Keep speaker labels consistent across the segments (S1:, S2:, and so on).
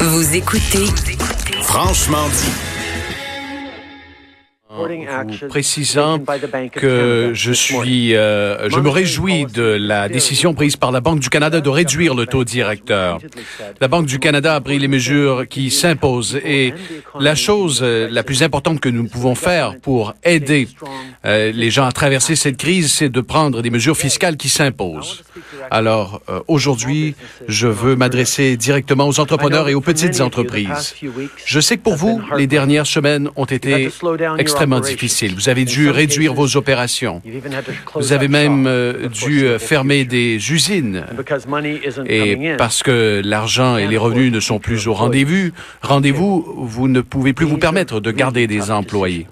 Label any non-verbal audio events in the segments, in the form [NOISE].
S1: Vous écoutez
S2: Franchement dit.
S3: Vous précisant que je suis, euh, je me réjouis de la décision prise par la Banque du Canada de réduire le taux directeur. La Banque du Canada a pris les mesures qui s'imposent et la chose euh, la plus importante que nous pouvons faire pour aider euh, les gens à traverser cette crise, c'est de prendre des mesures fiscales qui s'imposent. Alors, euh, aujourd'hui, je veux m'adresser directement aux entrepreneurs et aux petites entreprises. Je sais que pour vous, les dernières semaines ont été extrêmement difficiles. Vous avez dû réduire vos opérations. Vous avez même euh, dû euh, fermer des usines. Et parce que l'argent et les revenus ne sont plus au rendez-vous, rendez-vous, vous ne pouvez plus vous permettre de garder des employés.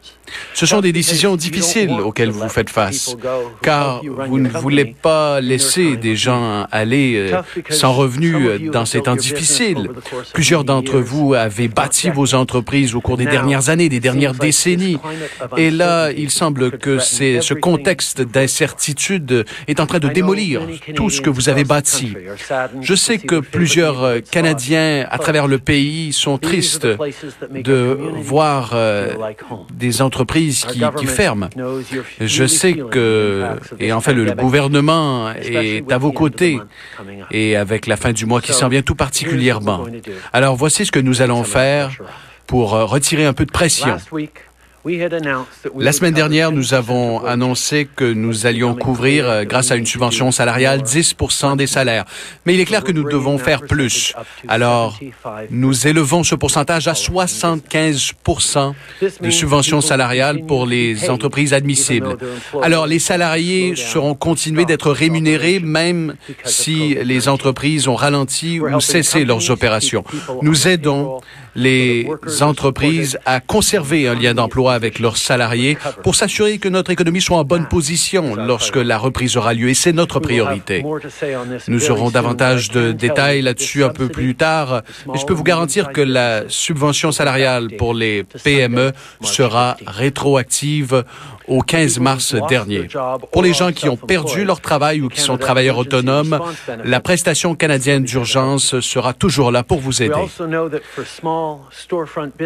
S3: Ce sont des décisions difficiles auxquelles vous faites face, car vous ne voulez pas laisser des gens aller euh, sans revenus euh, dans ces temps difficiles. Plusieurs d'entre vous avaient bâti vos entreprises au cours des dernières années, des dernières décennies. Et là, il semble que ce contexte d'incertitude est en train de démolir tout ce que vous avez bâti. Je sais que plusieurs euh, Canadiens à travers le pays sont tristes de voir des entreprises entreprises qui, qui ferment. Je sais que, et en fait, le gouvernement est à vos côtés et avec la fin du mois qui s'en vient tout particulièrement. Alors voici ce que nous allons faire pour euh, retirer un peu de pression. La semaine dernière, nous avons annoncé que nous allions couvrir, euh, grâce à une subvention salariale, 10% des salaires. Mais il est clair que nous devons faire plus. Alors, nous élevons ce pourcentage à 75% de subvention salariale pour les entreprises admissibles. Alors, les salariés seront continués d'être rémunérés même si les entreprises ont ralenti ou cessé leurs opérations. Nous aidons les entreprises à conserver un lien d'emploi avec leurs salariés pour s'assurer que notre économie soit en bonne position lorsque la reprise aura lieu. Et c'est notre priorité. Nous aurons davantage de détails là-dessus un peu plus tard, mais je peux vous garantir que la subvention salariale pour les PME sera rétroactive au 15 mars dernier. Pour les gens qui ont perdu leur travail ou qui sont travailleurs autonomes, la prestation canadienne d'urgence sera toujours là pour vous aider.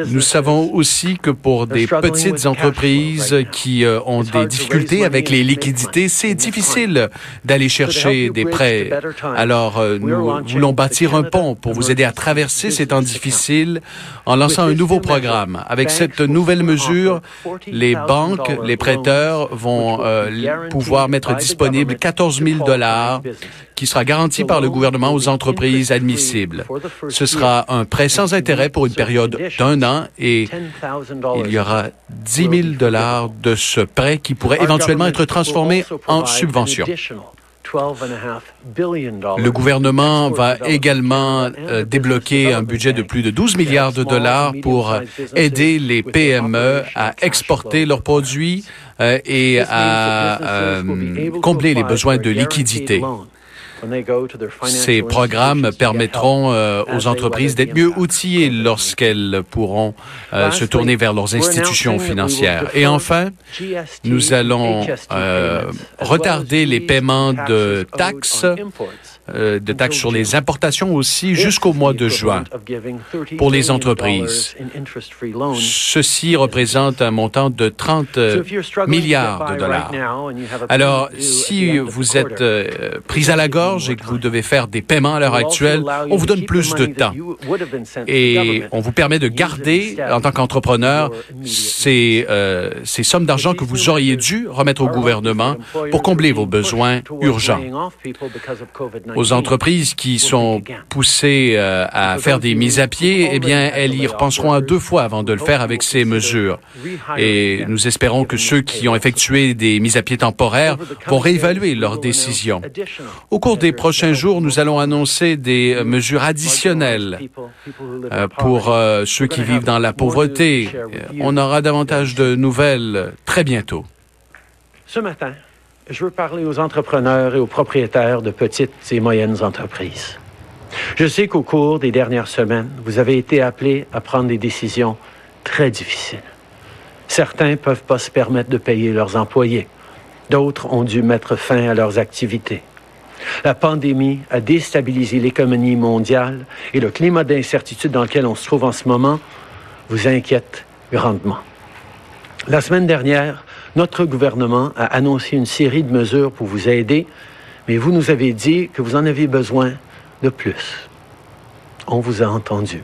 S3: Nous savons aussi que pour des petites entreprises qui euh, ont des difficultés avec les liquidités, c'est difficile d'aller chercher des prêts. Alors, euh, nous voulons bâtir un pont pour vous aider à traverser ces temps difficiles en lançant un nouveau programme. Avec cette nouvelle mesure, les banques, les prêteurs vont euh, pouvoir mettre disponible 14 000 dollars qui sera garanti par le gouvernement aux entreprises admissibles. Ce sera un prêt sans intérêt pour une période d'un an et il y aura 10 000 dollars de ce prêt qui pourrait éventuellement être transformé en subvention. Le gouvernement va également euh, débloquer un budget de plus de 12 milliards de dollars pour aider les PME à exporter leurs produits euh, et à euh, combler les besoins de liquidité. Ces programmes permettront euh, aux entreprises d'être mieux outillées lorsqu'elles pourront euh, se tourner vers leurs institutions financières. Et enfin, nous allons euh, retarder les paiements de taxes de taxes sur les importations aussi jusqu'au mois de juin pour les entreprises. Ceci représente un montant de 30 milliards de dollars. Alors, si vous êtes euh, pris à la gorge et que vous devez faire des paiements à l'heure actuelle, on vous donne plus de temps. Et on vous permet de garder, en tant qu'entrepreneur, ces, euh, ces sommes d'argent que vous auriez dû remettre au gouvernement pour combler vos besoins urgents aux entreprises qui sont poussées euh, à faire des mises à pied, eh bien, elles y repenseront à deux fois avant de le faire avec ces mesures. Et nous espérons que ceux qui ont effectué des mises à pied temporaires vont réévaluer leurs décisions. Au cours des prochains jours, nous allons annoncer des euh, mesures additionnelles euh, pour ceux qui vivent dans la pauvreté. On aura davantage de nouvelles très bientôt.
S4: Ce matin, je veux parler aux entrepreneurs et aux propriétaires de petites et moyennes entreprises. Je sais qu'au cours des dernières semaines, vous avez été appelés à prendre des décisions très difficiles. Certains ne peuvent pas se permettre de payer leurs employés. D'autres ont dû mettre fin à leurs activités. La pandémie a déstabilisé l'économie mondiale et le climat d'incertitude dans lequel on se trouve en ce moment vous inquiète grandement. La semaine dernière, notre gouvernement a annoncé une série de mesures pour vous aider, mais vous nous avez dit que vous en avez besoin de plus. On vous a entendu.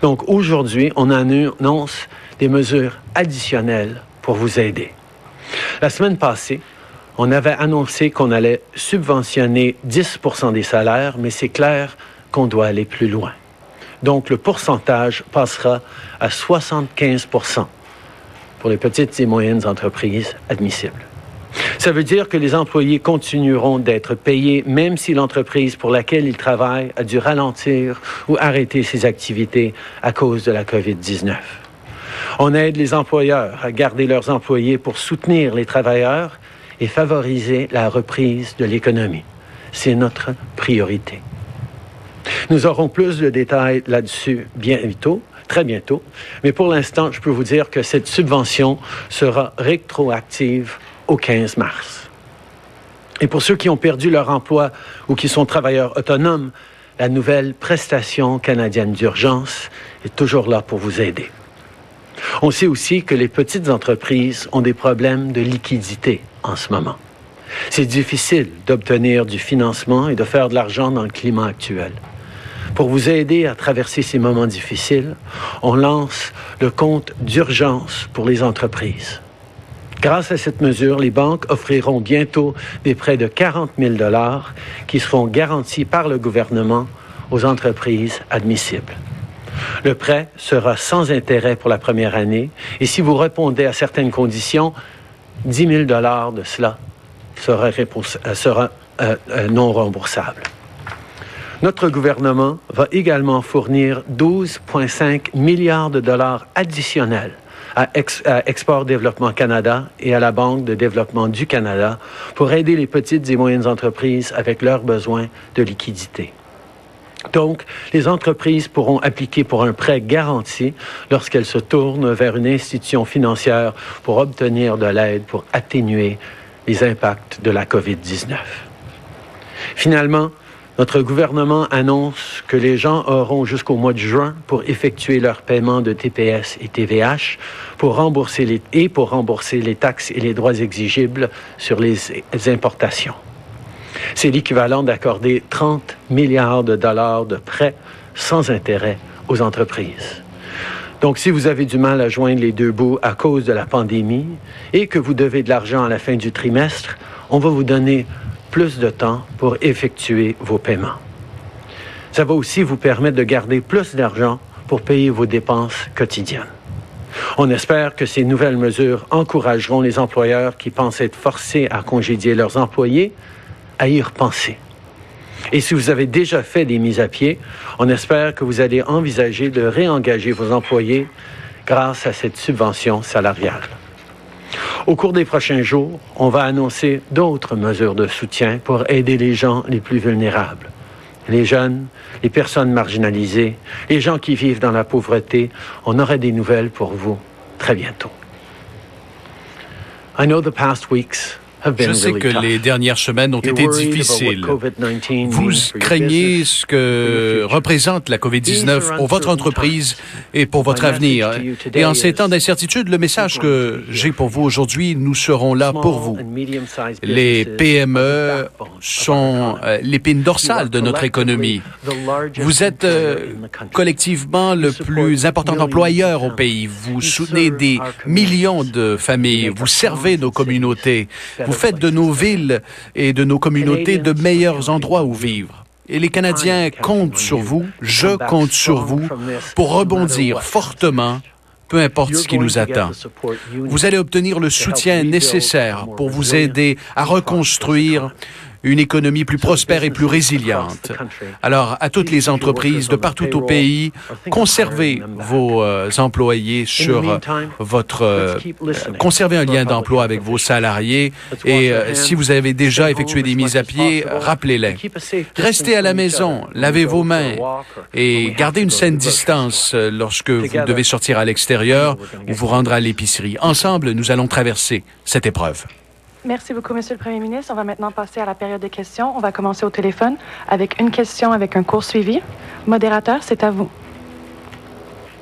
S4: Donc aujourd'hui, on annonce des mesures additionnelles pour vous aider. La semaine passée, on avait annoncé qu'on allait subventionner 10 des salaires, mais c'est clair qu'on doit aller plus loin. Donc le pourcentage passera à 75 pour les petites et moyennes entreprises admissibles. Ça veut dire que les employés continueront d'être payés même si l'entreprise pour laquelle ils travaillent a dû ralentir ou arrêter ses activités à cause de la COVID-19. On aide les employeurs à garder leurs employés pour soutenir les travailleurs et favoriser la reprise de l'économie. C'est notre priorité. Nous aurons plus de détails là-dessus bientôt, très bientôt, mais pour l'instant, je peux vous dire que cette subvention sera rétroactive au 15 mars. Et pour ceux qui ont perdu leur emploi ou qui sont travailleurs autonomes, la nouvelle prestation canadienne d'urgence est toujours là pour vous aider. On sait aussi que les petites entreprises ont des problèmes de liquidité en ce moment. C'est difficile d'obtenir du financement et de faire de l'argent dans le climat actuel. Pour vous aider à traverser ces moments difficiles, on lance le compte d'urgence pour les entreprises. Grâce à cette mesure, les banques offriront bientôt des prêts de 40 000 dollars qui seront garantis par le gouvernement aux entreprises admissibles. Le prêt sera sans intérêt pour la première année et si vous répondez à certaines conditions, 10 000 dollars de cela sera, euh, euh, euh, non remboursable. Notre gouvernement va également fournir 12,5 milliards de dollars additionnels à, Export Développement Canada et à la Banque de développement du Canada pour aider les petites et moyennes entreprises avec leurs besoins de liquidité. Donc, les entreprises pourront appliquer pour un prêt garanti lorsqu'elles se tournent vers une institution financière pour obtenir de l'aide pour atténuer les impacts de la COVID-19. Finalement, notre gouvernement annonce que les gens auront jusqu'au mois de juin pour effectuer leur paiement de TPS et TVH pour rembourser les, et pour rembourser les taxes et les droits exigibles sur les importations. C'est l'équivalent d'accorder 30 milliards de dollars de prêts sans intérêt aux entreprises. Donc, si vous avez du mal à joindre les deux bouts à cause de la pandémie et que vous devez de l'argent à la fin du trimestre, on va vous donner plus de temps pour effectuer vos paiements. Ça va aussi vous permettre de garder plus d'argent pour payer vos dépenses quotidiennes. On espère que ces nouvelles mesures encourageront les employeurs qui pensent être forcés à congédier leurs employés à y repenser. Et si vous avez déjà fait des mises à pied, on espère que vous allez envisager de réengager vos employés grâce à cette subvention salariale. Au cours des prochains jours, on va annoncer d'autres mesures de soutien pour aider les gens les plus vulnérables. Les jeunes, les personnes marginalisées, les gens qui vivent dans la pauvreté, on aurait des nouvelles pour vous très bientôt. I know the past weeks
S3: je sais que les dernières semaines ont été difficiles. Vous craignez ce que représente la COVID-19 pour votre entreprise et pour votre avenir. Et en ces temps d'incertitude, le message que j'ai pour vous aujourd'hui, nous serons là pour vous. Les PME sont euh, l'épine dorsale de notre économie. Vous êtes euh, collectivement le plus important employeur au pays. Vous soutenez des millions de familles. Vous servez nos communautés. Vous faites de nos villes et de nos communautés de meilleurs endroits où vivre. Et les Canadiens comptent sur vous, je compte sur vous, pour rebondir fortement peu importe ce qui nous attend. Vous allez obtenir le soutien nécessaire pour vous aider à reconstruire une économie plus prospère et plus résiliente. Alors, à toutes les entreprises de partout au pays, conservez vos euh, employés sur euh, votre... Euh, conservez un lien d'emploi avec vos salariés et si vous avez déjà effectué des mises à pied, rappelez-les. Restez à la maison, lavez vos mains et gardez une saine distance lorsque vous devez sortir à l'extérieur ou vous rendre à l'épicerie. Ensemble, nous allons traverser cette épreuve.
S1: Merci beaucoup, Monsieur le Premier ministre. On va maintenant passer à la période de questions. On va commencer au téléphone avec une question avec un court suivi. Modérateur, c'est à vous.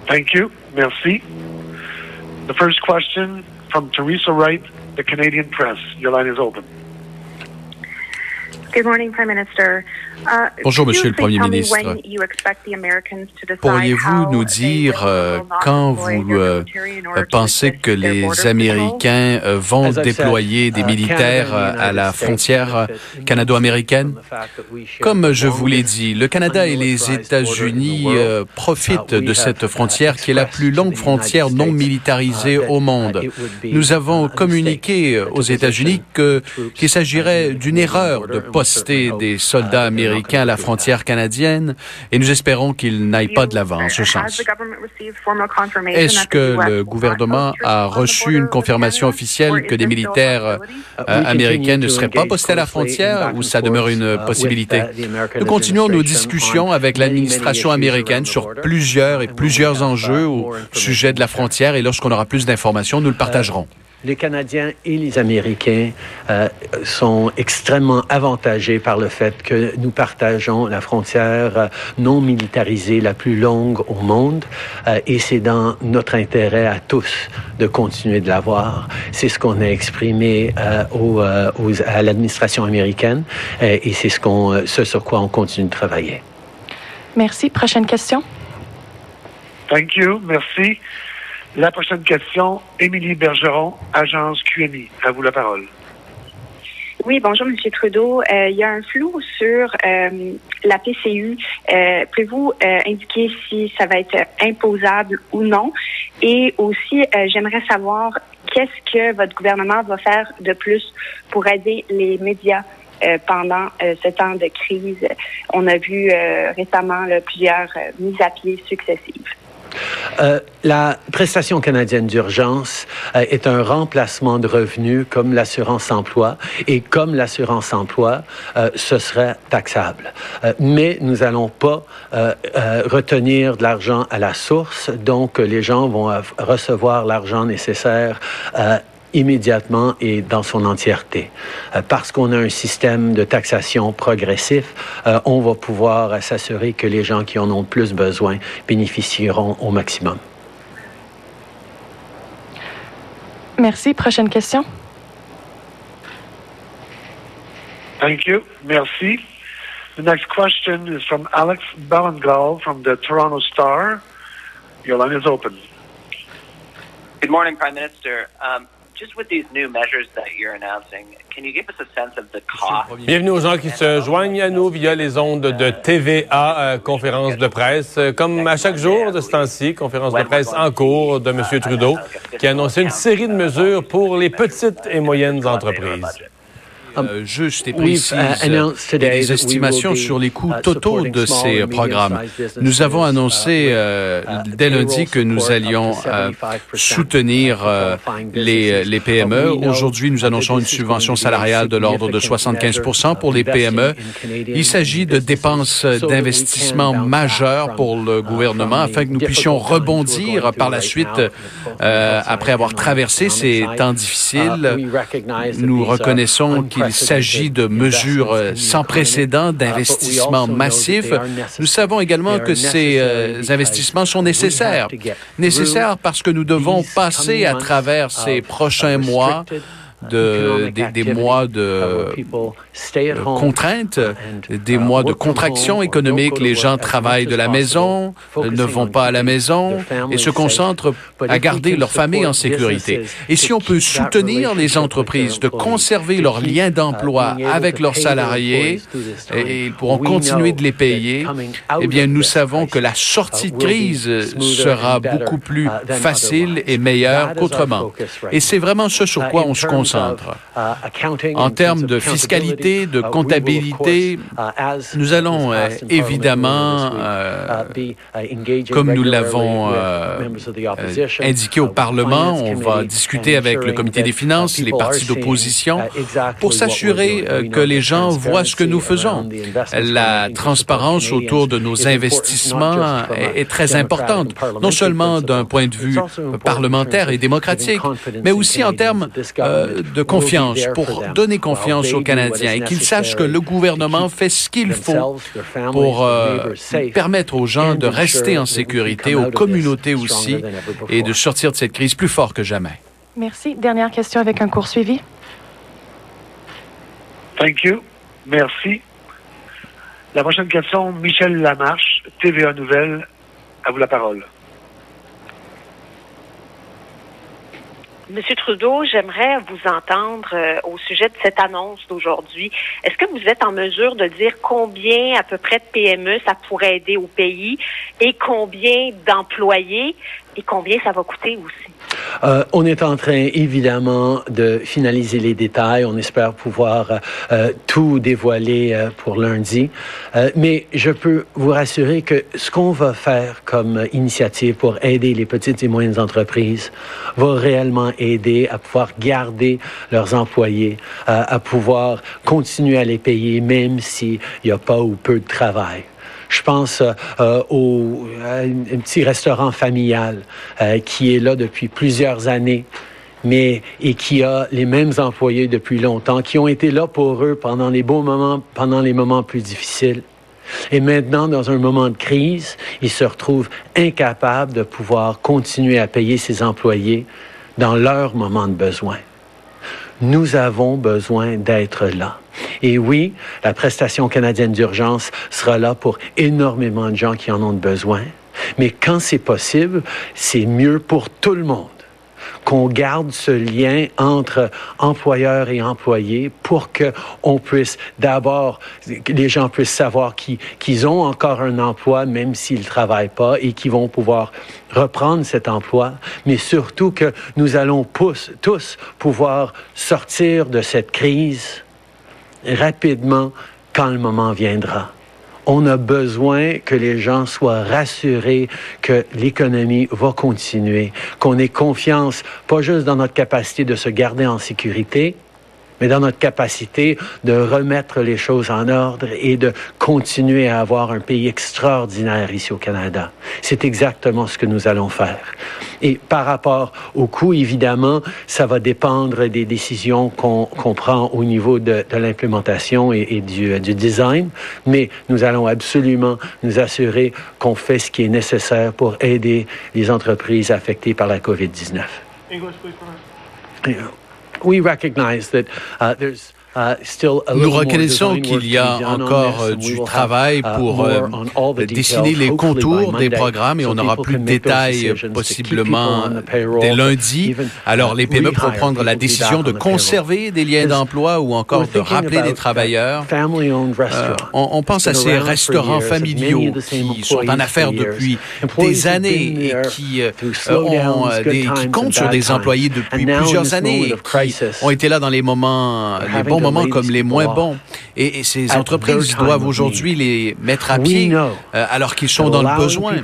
S5: Thank you. Merci. The first question from Teresa Wright, the Canadian Press. Your line is open.
S6: Good morning, Prime Minister. Uh,
S3: Bonjour, Monsieur le Premier ministre. Pourriez-vous nous dire euh, quand vous euh, pensez que les Américains euh, vont déployer des uh, militaires à la frontière canado-américaine? Comme je vous l'ai dit, le Canada et les États-Unis profitent de cette frontière qui est la plus longue frontière non militarisée uh, au monde. Nous avons communiqué aux États-Unis qu'il s'agirait d'une erreur de poster des soldats américains américain à la frontière canadienne et nous espérons qu'il n'aille pas de l'avant en ce sens. Est-ce que le gouvernement a reçu une confirmation officielle que des militaires euh, américains ne seraient pas postés à la frontière ou ça demeure une possibilité? Nous continuons nos discussions avec l'administration américaine sur plusieurs et plusieurs enjeux au sujet de la frontière et lorsqu'on aura plus d'informations, nous le partagerons
S4: les Canadiens et les Américains euh, sont extrêmement avantagés par le fait que nous partageons la frontière euh, non militarisée la plus longue au monde euh, et c'est dans notre intérêt à tous de continuer de l'avoir. C'est ce qu'on a exprimé à l'administration américaine et c'est ce, qu'on, ce sur quoi on continue de travailler.
S1: Merci. Prochaine question.
S5: Thank you. Merci. La prochaine question, Émilie Bergeron, agence QMI. À vous la parole.
S6: Oui, bonjour, M. Trudeau. Euh, il y a un flou sur euh, la PCU. Euh, Pouvez-vous euh, indiquer si ça va être imposable ou non? Et aussi, j'aimerais savoir qu'est-ce que votre gouvernement va faire de plus pour aider les médias pendant ce temps de crise. On a vu récemment plusieurs mises à pied successives.
S4: Euh, la prestation canadienne d'urgence euh, est un remplacement de revenus comme l'assurance emploi et comme l'assurance emploi, euh, ce serait taxable. mais nous n'allons pas retenir de l'argent à la source, donc les gens vont recevoir l'argent nécessaire immédiatement et dans son entièreté. Euh, parce qu'on a un système de taxation progressif, euh, on va pouvoir s'assurer que les gens qui en ont plus besoin bénéficieront au maximum.
S1: Merci. Prochaine question.
S5: Thank you. Merci. The next question is from Alex Ballangal from the Toronto Star. Your line is open.
S7: Good morning, Prime Minister. Um,
S8: Bienvenue aux gens qui se joignent à nous via les ondes de TVA, euh, conférence de presse. Euh, comme à chaque jour de ce temps-ci, conférence de presse en cours de M. Trudeau, qui a annoncé une série de mesures pour les petites et moyennes entreprises.
S3: Euh, juste et précise uh, des estimations sur les coûts uh, totaux de ces programmes. Nous avons annoncé uh, euh, dès lundi que nous allions euh, soutenir les, les PME. Aujourd'hui, nous annonçons une subvention salariale de l'ordre de 75% pour les PME. Il s'agit de dépenses d'investissement majeures pour le gouvernement afin que nous puissions rebondir par la suite après avoir traversé ces temps difficiles. Nous reconnaissons qu'il il s'agit de mesures euh, sans précédent, d'investissements massifs. Nous savons également que ces euh, investissements sont nécessaires. Nécessaires parce que nous devons passer à travers ces prochains mois de, des, mois de, contraintes, des mois de contraction économique. Les gens travaillent de la maison, ne vont pas à la maison et se concentrent à garder leur famille en sécurité. Et si on peut soutenir les entreprises de conserver leurs liens d'emploi avec leurs salariés et ils pourront continuer de les payer, eh bien, nous savons que la sortie de crise sera beaucoup plus facile et meilleure qu'autrement. Et c'est vraiment ce sur quoi on se concentre. Uh, en termes de fiscalité, de uh, comptabilité, uh, nous allons euh, évidemment, euh, comme nous l'avons euh, indiqué au Parlement, on va discuter avec le comité des finances, les partis d'opposition, pour s'assurer que les gens voient ce que nous faisons. La transparence autour de nos investissements est, est très importante, non seulement d'un point de vue parlementaire et démocratique, mais aussi en termes de confiance, pour donner confiance aux Canadiens et qu'ils sachent que le gouvernement fait ce qu'il faut pour euh, permettre aux gens de rester en sécurité, aux communautés aussi, et de sortir de cette crise plus fort que jamais.
S1: Merci. Dernière question avec un court suivi.
S5: Thank you. Merci. La prochaine question, Michel Lamarche, TVA Nouvelle. À vous la parole.
S9: Monsieur Trudeau, j'aimerais vous entendre euh, au sujet de cette annonce d'aujourd'hui. Est-ce que vous êtes en mesure de dire combien à peu près de PME ça pourrait aider au pays et combien d'employés et combien ça va coûter aussi?
S4: Euh, on est en train, évidemment, de finaliser les détails. On espère pouvoir euh, tout dévoiler euh, pour lundi. Euh, mais je peux vous rassurer que ce qu'on va faire comme initiative pour aider les petites et moyennes entreprises va réellement aider à pouvoir garder leurs employés, euh, à pouvoir continuer à les payer même s'il n'y a pas ou peu de travail. Je pense euh, au à un, petit restaurant familial euh, qui est là depuis plusieurs années mais et qui a les mêmes employés depuis longtemps, qui ont été là pour eux pendant les beaux moments, pendant les moments plus difficiles. Et maintenant, dans un moment de crise, ils se retrouvent incapables de pouvoir continuer à payer ces employés dans leur moment de besoin. Nous avons besoin d'être là. Et oui, la prestation canadienne d'urgence sera là pour énormément de gens qui en ont besoin. Mais quand c'est possible, c'est mieux pour tout le monde qu'on garde ce lien entre employeurs et employés pour que on puisse d'abord, les gens puissent savoir qu'ils ont encore un emploi même s'ils ne travaillent pas et qu'ils vont pouvoir reprendre cet emploi, mais surtout que nous allons tous pouvoir sortir de cette crise rapidement quand le moment viendra. On a besoin que les gens soient rassurés que l'économie va continuer, qu'on ait confiance, pas juste dans notre capacité de se garder en sécurité, mais dans notre capacité de remettre les choses en ordre et de continuer à avoir un pays extraordinaire ici au Canada. C'est exactement ce que nous allons faire. Et par rapport au coût, évidemment, ça va dépendre des décisions qu'on prend au niveau de, de l'implémentation et, et du, du design, mais nous allons absolument nous assurer qu'on fait ce qui est nécessaire pour aider les entreprises affectées par la COVID-19. We recognize that uh, there's
S3: Nous
S4: little more
S3: reconnaissons qu'il y a encore euh, du travail
S4: uh,
S3: pour euh, dessiner les contours des programmes et on
S4: people
S3: plus de détails possiblement dès lundi. Alors
S4: uh,
S3: les PME pourront prendre la décision de conserver des liens d'emploi ou encore de rappeler des
S4: uh,
S3: travailleurs. Euh, on, on pense à ces restaurants familiaux qui sont en affaires depuis des années et qui euh, ont des, comptent sur des employés depuis plusieurs années et qui ont été là dans les moments, les
S4: having
S3: bons moments comme les moins bons. Et, et ces entreprises doivent aujourd'hui les mettre à pied euh, alors qu'ils sont dans le besoin.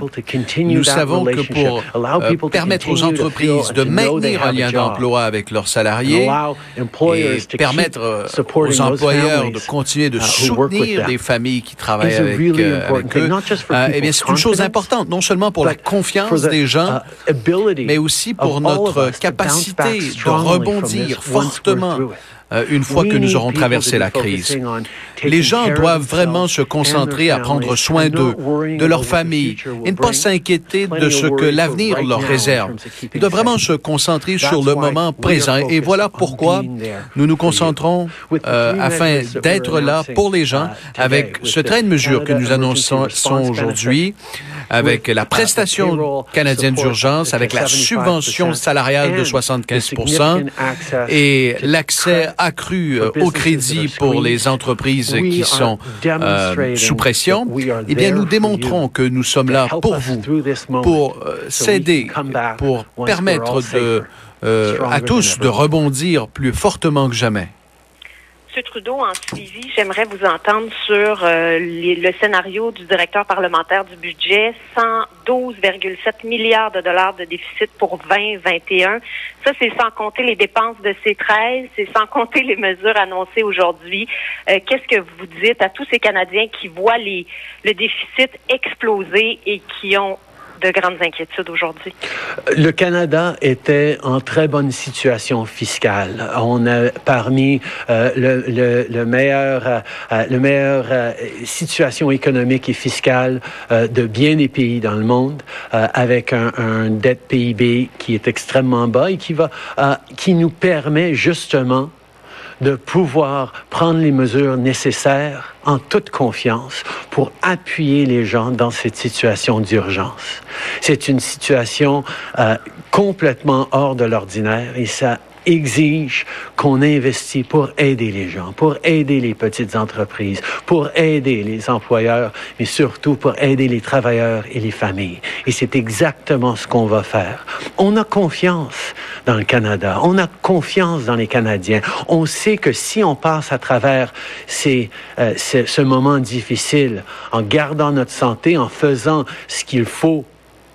S3: Nous savons que pour euh, permettre aux entreprises de maintenir un lien d'emploi avec leurs salariés et permettre euh, aux employeurs de continuer de
S4: uh,
S3: soutenir des familles qui travaillent avec, euh, eux. eh bien, c'est une chose importante, non seulement pour la confiance des gens,
S4: uh,
S3: mais aussi pour notre capacité de rebondir fortement une fois que nous aurons traversé la crise. Les gens doivent vraiment se concentrer à prendre soin d'eux, de leur famille, et ne pas s'inquiéter de ce que l'avenir leur réserve. Ils doivent vraiment se concentrer sur le moment présent. Et voilà pourquoi nous nous concentrons euh, afin d'être là pour les gens
S4: uh,
S3: avec ce train de mesures que nous annonçons aujourd'hui, avec la prestation canadienne d'urgence, avec la
S4: 75%
S3: subvention salariale de
S4: and
S3: 75
S4: the significant access
S3: et l'accès accru euh, au crédit pour les entreprises qui sont euh, sous pression, eh bien, nous démontrons que nous sommes là pour
S4: us
S3: vous, pour euh, s'aider, pour permettre de, euh, à tous de rebondir plus fortement que jamais.
S9: M. Trudeau, en suivi, j'aimerais vous entendre sur euh, le scénario du directeur parlementaire du budget, 112,7 milliards de dollars de déficit pour 2021. Ça, c'est sans compter les dépenses de ces 13, c'est sans compter les mesures annoncées aujourd'hui. Euh, Qu'est-ce que vous dites à tous ces Canadiens qui voient le déficit exploser et qui ont de grandes inquiétudes aujourd'hui?
S4: Le Canada était en très bonne situation fiscale. On a parmi euh, le, le, le, meilleur, euh, le meilleur euh, situation économique et fiscale euh, de bien des pays dans le monde, euh, avec un, un, dette PIB qui est extrêmement bas et qui va, qui nous permet justement de pouvoir prendre les mesures nécessaires en toute confiance pour appuyer les gens dans cette situation d'urgence. C'est une situation euh, complètement hors de l'ordinaire et ça exige qu'on investit pour aider les gens, pour aider les petites entreprises, pour aider les employeurs, mais surtout pour aider les travailleurs et les familles. Et c'est exactement ce qu'on va faire. On a confiance dans le Canada, on a confiance dans les Canadiens. On sait que si on passe à travers ces, euh, ce, ce moment difficile, en gardant notre santé, en faisant ce qu'il faut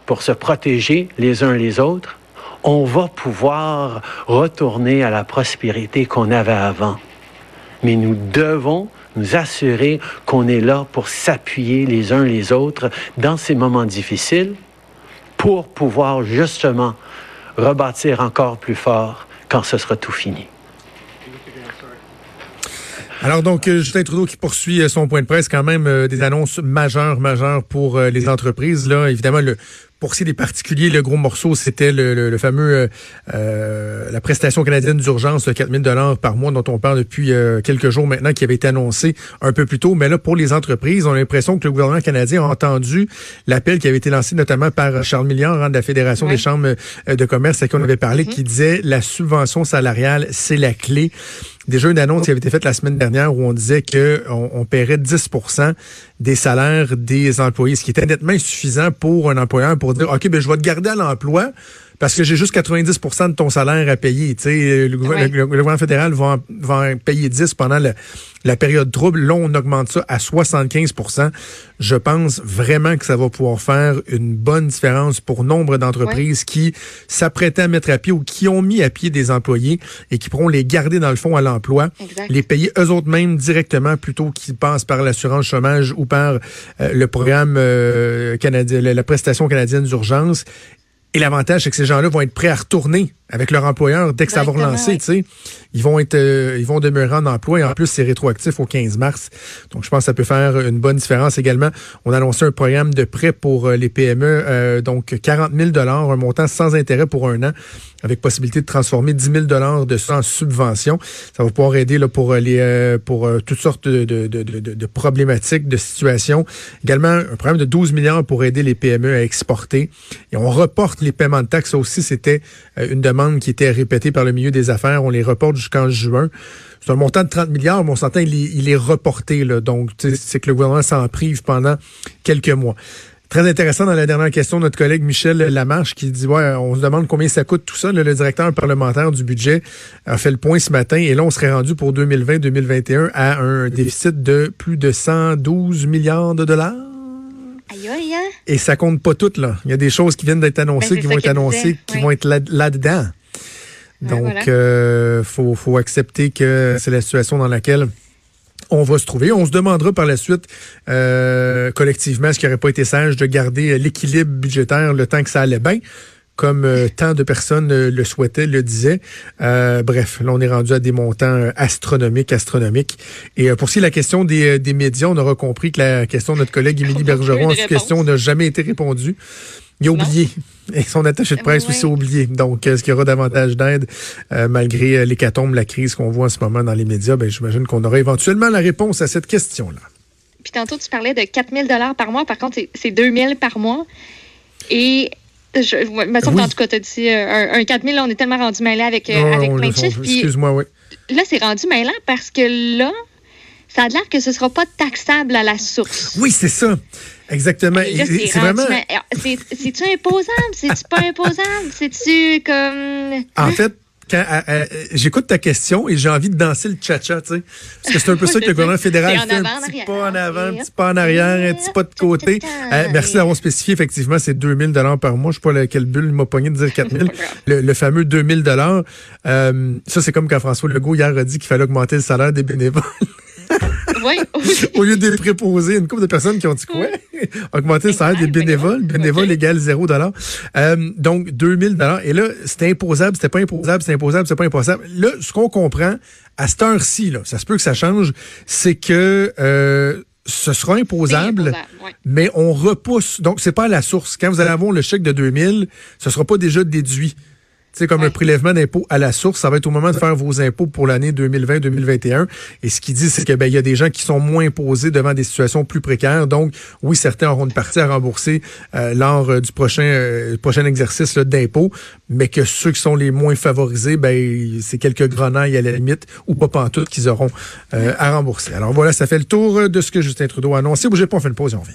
S4: pour se protéger les uns les autres, on va pouvoir retourner à la prospérité qu'on avait avant. Mais nous devons nous assurer qu'on est là pour s'appuyer les uns les autres dans ces moments difficiles pour pouvoir justement rebâtir encore plus fort quand ce sera tout fini.
S10: Alors donc, euh, Justin Trudeau qui poursuit euh, son point de presse, quand même euh, des annonces majeures, majeures pour les entreprises. Là, évidemment, le pour ce qui est des particuliers, le gros morceau, c'était le, le, le, fameux euh, la prestation canadienne d'urgence de 4000 dollars par mois dont on parle depuis euh, quelques jours maintenant, qui avait été annoncé un peu plus tôt. Mais là, pour les entreprises, on a l'impression que le gouvernement canadien a entendu l'appel qui avait été lancé notamment par Charles Milliard hein, de la Fédération des chambres euh, de commerce à qui on avait parlé, -hmm. qui disait la subvention salariale, c'est la clé déjà une annonce qui avait été faite la semaine dernière où on disait que on, on paierait 10% des salaires des employés, ce qui était nettement insuffisant pour un employeur pour dire OK, ben je vais te garder à l'emploi parce que j'ai juste 90% de ton salaire à payer. Tu sais, le, ouais. le, le, gouvernement fédéral va en, va en payer 10 pendant le, la période trouble. Là, on augmente ça à 75% Je pense vraiment que ça va pouvoir faire une bonne différence pour nombre d'entreprises qui s'apprêtaient à mettre à pied ou qui ont mis à pied des employés et qui pourront les garder dans le fond à l'emploi, les payer eux autres mêmes directement plutôt qu'ils passent par l'assurance chômage ou par euh, le programme euh, canadien, la prestation canadienne d'urgence et l'avantage, c'est que ces gens-là vont être prêts à retourner avec leur employeur dès que ça va relancer. Oui. Ils vont être, euh, ils vont demeurer en emploi et en plus c'est rétroactif au 15 mars. Donc je pense que ça peut faire une bonne différence également. On a annoncé un programme de prêt pour euh, les PME, euh, donc 40 000 dollars, un montant sans intérêt pour un an, avec possibilité de transformer 10 000 dollars de ça en subvention. Ça va pouvoir aider là pour les, euh, pour toutes sortes de, de, de, de, problématiques, de situations. Également un programme de 12 milliards pour aider les PME à exporter. Et on reporte les paiements de taxes aussi. C'était une demande qui était répétée par le milieu des affaires. On les reporte jusqu'en juin. C'est un montant de 30 milliards, mais on s'entend, il, est reporté. Là, donc, c'est que le gouvernement s'en prive pendant quelques mois. Très intéressant dans la dernière question, notre collègue Michel Lamarche qui dit ouais, on se demande combien ça coûte tout ça. Le directeur parlementaire du budget a fait le point ce matin et là, on serait rendu pour 2020-2021 à un déficit de plus de 112 milliards de dollars.
S11: Aïe, aïe, hein?
S10: Et ça compte pas tout, là. Il y a des choses qui viennent d'être annoncées, ben, qui vont être annoncées, qui oui. vont être là-dedans. Là donc, voilà. euh, faut, faut accepter que c'est la situation dans laquelle on va se trouver. On se demandera par la suite euh, collectivement ce qui n'aurait pas été sage de garder l'équilibre budgétaire le temps que ça allait bien? Comme euh, tant de personnes euh, le souhaitaient, le disaient. Euh, bref, là, on est rendu à des montants astronomiques, astronomiques. Et pour ce qui est de la question des, des médias, on aura compris que la question de notre collègue [LAUGHS] Émilie Bergeron, cette question n'a jamais été répondue. Il a oublié. Non. Et son attaché de presse oui. aussi a oublié. Donc, est-ce qu'il y aura davantage d'aide euh, malgré l'hécatombe, la crise qu'on voit en ce moment dans les médias? Ben, j'imagine qu'on aura éventuellement la réponse à cette question-là.
S11: Puis tantôt, tu parlais de 4 000 par mois. Par contre, c'est 2 000 par mois. Et je, me semble oui. en tout cas, tu as dit euh, un, un 4 000, on est tellement rendu mêlé avec, euh,
S10: non,
S11: avec plein de chiffres.
S10: Excuse-moi, oui.
S11: Là, c'est rendu mêlant parce que là, ça a l'air que ce ne sera pas taxable à la source.
S10: Oui, c'est ça. Exactement. C'est vraiment.
S11: C'est-tu imposable? C'est-tu pas imposable? C'est-tu comme.
S10: En fait, quand j'écoute ta question et j'ai envie de danser le cha-cha, tu sais. Parce que c'est un peu ça que le gouvernement [LAUGHS] fédéral fait. Un petit pas en avant, un petit pas en arrière, un petit pas de côté. Euh, merci d'avoir spécifié, effectivement, c'est 2000 dollars par mois. Je sais pas quelle bulle m'a pogné de dire 4000. [LAUGHS] le, le fameux 2000 dollars. Euh, ça, c'est comme quand François Legault hier a dit qu'il fallait augmenter le salaire des bénévoles.
S11: Oui. [LAUGHS]
S10: Au lieu de préposer, une couple de personnes qui ont dit quoi? Augmenter le salaire des bénévoles. Bénévoles égale 0 euh, Donc, 2000 Et là, c'était imposable, c'était pas imposable, c'était imposable, c'était pas imposable. Là, ce qu'on comprend, à cette heure-ci, ça se peut que ça change, c'est que euh, ce sera imposable, mais on repousse. Donc, c'est pas à la source. Quand vous allez avoir le chèque de 2000, ce sera pas déjà déduit. C'est comme un prélèvement d'impôt à la source. Ça va être au moment de faire vos impôts pour l'année 2020-2021. Et ce qu'il dit, c'est qu'il ben, y a des gens qui sont moins imposés devant des situations plus précaires. Donc, oui, certains auront une partie à rembourser euh, lors euh, du prochain euh, prochain exercice d'impôt, mais que ceux qui sont les moins favorisés, ben c'est quelques grenailles à la limite, ou pas pantoute qu'ils auront à rembourser. Alors voilà, ça fait le tour de ce que Justin Trudeau a annoncé. Bougez pas, on fait une pause et on revient.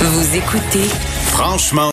S2: Vous écoutez Franchement